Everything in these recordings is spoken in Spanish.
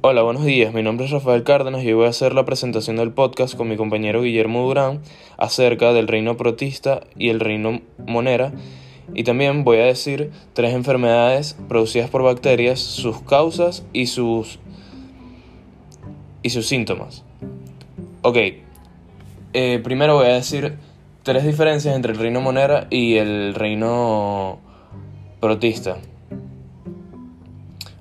Hola, buenos días. Mi nombre es Rafael Cárdenas y voy a hacer la presentación del podcast con mi compañero Guillermo Durán acerca del reino protista y el reino monera. Y también voy a decir tres enfermedades producidas por bacterias, sus causas y sus, y sus síntomas. Ok, eh, primero voy a decir tres diferencias entre el reino monera y el reino protista.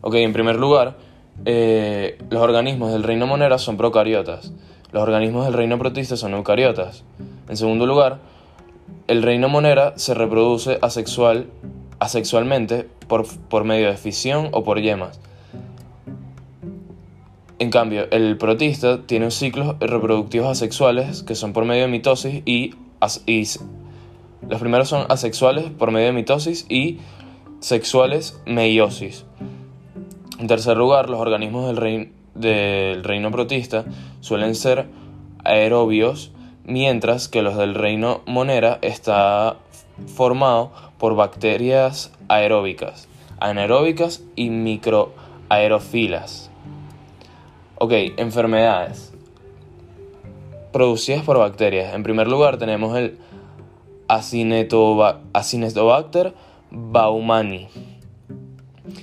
Ok, en primer lugar, eh, los organismos del reino monera son procariotas. Los organismos del reino protista son eucariotas. En segundo lugar, el reino monera se reproduce asexual, asexualmente por, por medio de fisión o por yemas. En cambio, el protista tiene ciclos reproductivos asexuales que son por medio de mitosis y, y los primeros son asexuales por medio de mitosis y sexuales meiosis. En tercer lugar, los organismos del, del reino protista suelen ser aerobios, mientras que los del reino monera está formado por bacterias aeróbicas, anaeróbicas y microaerofilas. Ok, enfermedades producidas por bacterias. En primer lugar tenemos el Acinetobacter baumani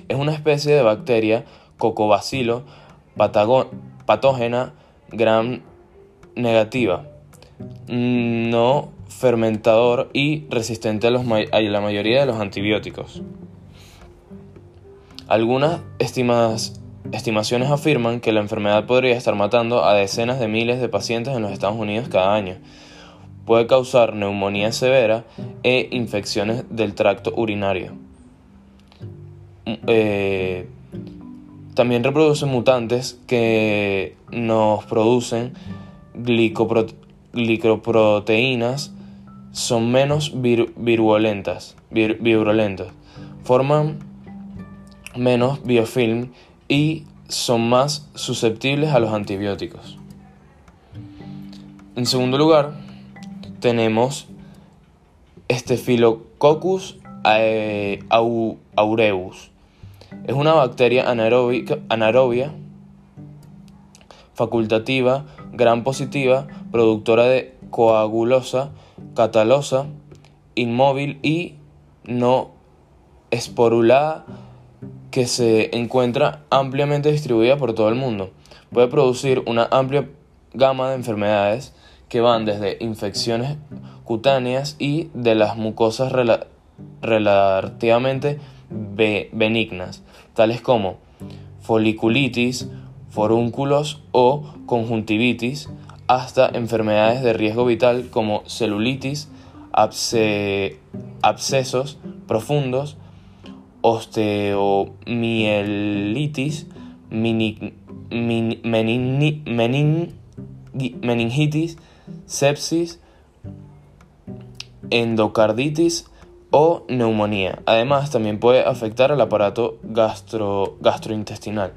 es una especie de bacteria cocobacilo patógena gram negativa, no fermentador y resistente a, la mayoría de los antibióticos. Algunas estimaciones afirman que la enfermedad podría estar matando a decenas de miles de pacientes en los Estados Unidos cada año. Puede causar neumonía severa e infecciones del tracto urinario. Eh, también reproducen mutantes que nos producen glicoproteínas, son menos virulentas, virulentas, forman menos biofilm y son más susceptibles a los antibióticos. En segundo lugar, tenemos Staphylococcus aureus es una bacteria anaerobia facultativa, gran positiva, productora de coagulosa, catalosa, inmóvil y no esporulada que se encuentra ampliamente distribuida por todo el mundo. Puede producir una amplia gama de enfermedades que van desde infecciones cutáneas y de las mucosas relativamente benignas, tales como foliculitis, forúnculos o conjuntivitis, hasta enfermedades de riesgo vital como celulitis, abscesos profundos, osteomielitis, meningitis, sepsis, endocarditis, o neumonía. Además, también puede afectar al aparato gastro, gastrointestinal.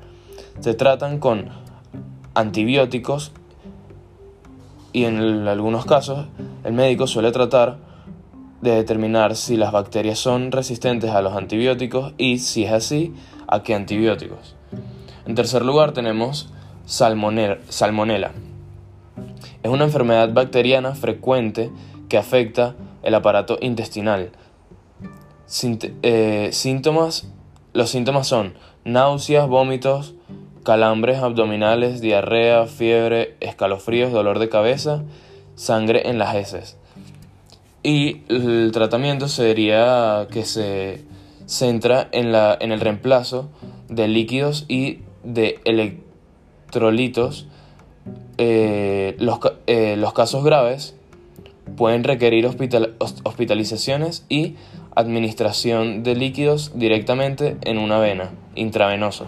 Se tratan con antibióticos y en algunos casos el médico suele tratar de determinar si las bacterias son resistentes a los antibióticos y si es así, a qué antibióticos. En tercer lugar tenemos salmonella. Es una enfermedad bacteriana frecuente que afecta el aparato intestinal eh, síntomas, los síntomas son náuseas, vómitos, calambres abdominales, diarrea, fiebre, escalofríos, dolor de cabeza, sangre en las heces. Y el tratamiento sería que se centra en, la, en el reemplazo de líquidos y de electrolitos. Eh, los, eh, los casos graves pueden requerir hospitalizaciones y administración de líquidos directamente en una vena intravenosa.